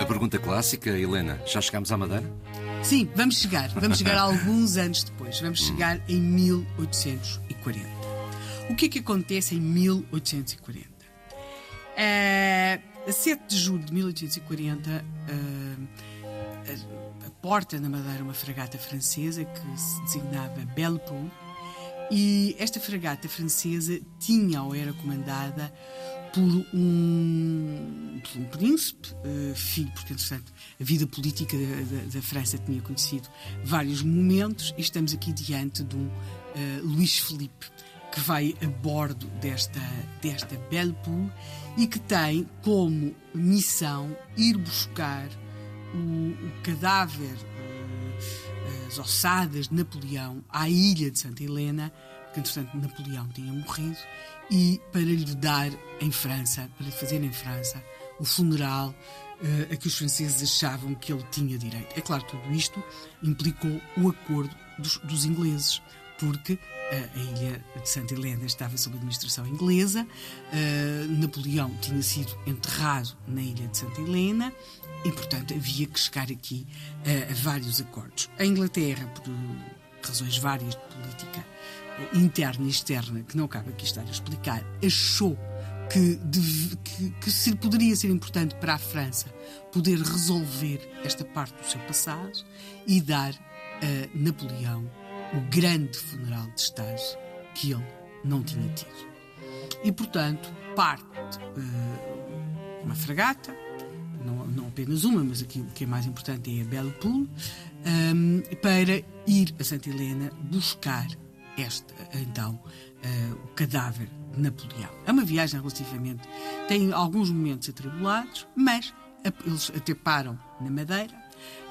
A pergunta clássica, Helena, já chegámos à Madeira? Sim, vamos chegar. Vamos chegar alguns anos depois. Vamos chegar em 1840. O que é que acontece em 1840? A 7 de julho de 1840, uh, a, a porta na Madeira uma fragata francesa que se designava Belle Poule e esta fragata francesa tinha ou era comandada por um, por um príncipe, uh, filho, porque, entretanto, a vida política da, da, da, França tinha conhecido vários momentos, e estamos aqui diante de um uh, Luís Felipe, que vai a bordo desta, desta Belle Poule e que tem como missão ir buscar o, o cadáver, uh, as ossadas de Napoleão à ilha de Santa Helena, porque, entretanto, Napoleão tinha morrido, e para lhe dar em França, para lhe fazer em França, o funeral uh, a que os franceses achavam que ele tinha direito. É claro, tudo isto implicou o acordo dos, dos ingleses, porque a ilha de Santa Helena estava sob administração inglesa, uh, Napoleão tinha sido enterrado na ilha de Santa Helena e, portanto, havia que chegar aqui a vários acordos. A Inglaterra, por razões várias de política, interna e externa, que não cabe aqui estar a explicar, achou que, deve, que, que poderia ser importante para a França poder resolver esta parte do seu passado e dar a Napoleão o grande funeral de Estado que ele não tinha tido. E, portanto, parte uh, uma fragata, não, não, apenas uma, mas aqui o que é mais importante é a Belle Poule, um, para ir a Santa Helena buscar este, então, uh, o cadáver de Napoleão. É uma viagem relativamente. tem alguns momentos atribulados, mas eles até param na Madeira.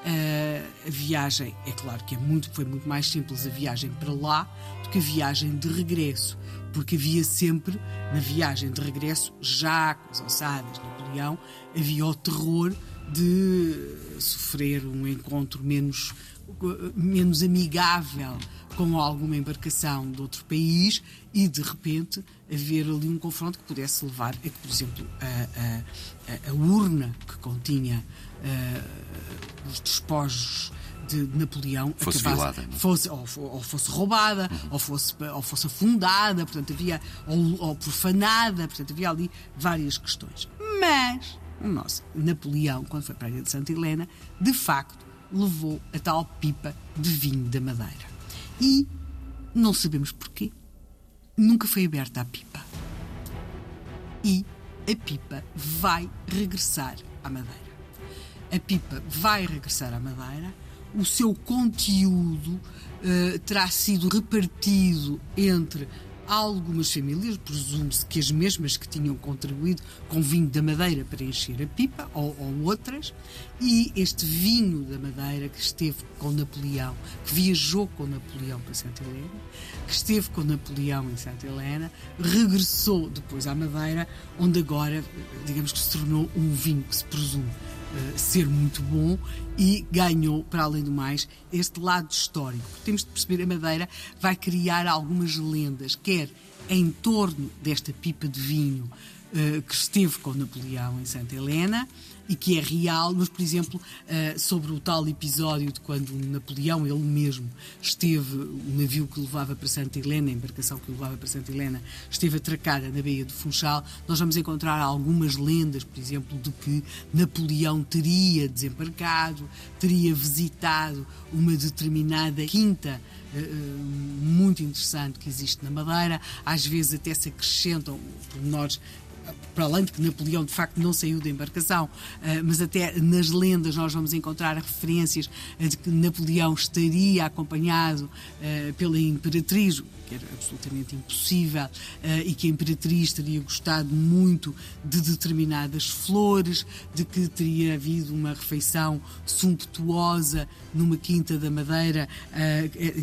Uh, a viagem, é claro que é muito, foi muito mais simples a viagem para lá do que a viagem de regresso, porque havia sempre, na viagem de regresso, já com as ossadas de Napoleão, havia o terror de sofrer um encontro menos, menos amigável com alguma embarcação de outro país e de repente haver ali um confronto que pudesse levar a que, por exemplo, a, a, a urna que continha uh, os despojos de Napoleão fosse acabasse, violada, fosse, ou, ou, fosse roubada, uhum. ou, fosse, ou fosse afundada, portanto havia ou, ou profanada, portanto havia ali várias questões. Mas o nosso Napoleão, quando foi para a ilha de Santa Helena, de facto levou a tal pipa de vinho da Madeira e não sabemos porquê. Nunca foi aberta a pipa. E a pipa vai regressar à Madeira. A pipa vai regressar à Madeira. O seu conteúdo uh, terá sido repartido entre algumas famílias, presume-se que as mesmas que tinham contribuído com vinho da Madeira para encher a pipa, ou, ou, outras, e este vinho da Madeira que esteve com Napoleão, que viajou com Napoleão para Santa Helena, que esteve com Napoleão em Santa Helena, regressou depois à Madeira, onde agora, digamos que se tornou um vinho que se presume Uh, ser muito bom e ganhou, para além do mais, este lado histórico. Porque temos de perceber, a Madeira vai criar algumas lendas, quer em torno desta pipa de vinho uh, que esteve com Napoleão em Santa Helena, e que é real, mas, por exemplo, uh, sobre o tal episódio de quando Napoleão, ele mesmo, esteve, o navio que levava para Santa Helena, a embarcação que levava para Santa Helena, esteve atracada na Baía do Funchal, nós vamos encontrar algumas lendas, por exemplo, de que Napoleão teria desembarcado, teria visitado uma determinada quinta uh, muito interessante que existe na Madeira, às vezes até se acrescentam pormenores para além de que Napoleão de facto não saiu da embarcação, eh, mas até nas lendas nós vamos encontrar referências de que Napoleão estaria acompanhado eh, pela Imperatriz, que era absolutamente impossível, e que a Imperatriz teria gostado muito de determinadas flores, de que teria havido uma refeição sumptuosa numa quinta da Madeira,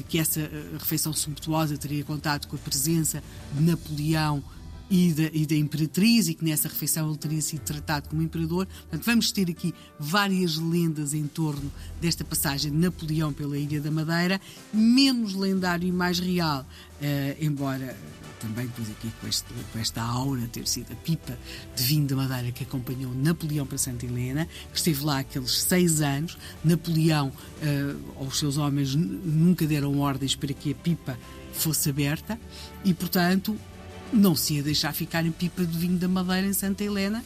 que essa refeição sumptuosa teria contado com a presença de Napoleão e da, e da Imperatriz, e que nessa refeição ele teria sido tratado como imperador. Portanto, vamos ter aqui várias lendas em torno desta passagem de Napoleão pela Ilha da Madeira, menos lendário e mais real, uh, embora também depois aqui com, este, com, esta aura ter sido a pipa de vinho da Madeira que acompanhou Napoleão para Santa Helena, que esteve lá aqueles seis anos. Napoleão uh, ou os seus homens nunca deram ordens para que a pipa fosse aberta e, portanto, não se ia deixar ficar em pipa de vinho da Madeira em Santa Helena.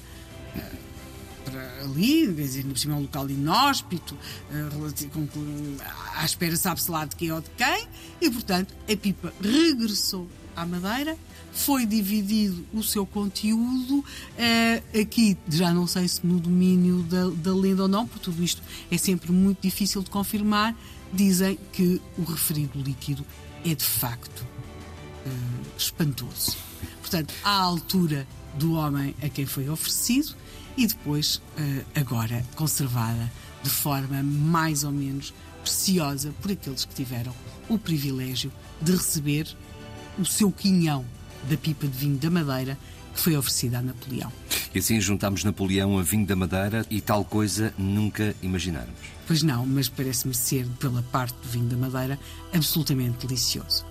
Para ali, dizer, por cima é um local inóspito, uh, à espera sabe-se lá de quem ou de quem, e portanto a pipa regressou à Madeira, foi dividido o seu conteúdo, uh, aqui já não sei se no domínio da, da lenda ou não, porque tudo isto é sempre muito difícil de confirmar, dizem que o referido líquido é de facto espantoso. Portanto, à altura do homem a quem foi oferecido e depois, uh, agora, conservada de forma mais ou menos preciosa por aqueles que tiveram o privilégio de receber o seu quinhão da pipa de vinho da Madeira que foi oferecida a Napoleão. E assim juntamos Napoleão a vinho da Madeira e tal coisa nunca imagináramos. Pois não, mas parece-me ser, pela parte do vinho da Madeira, absolutamente delicioso.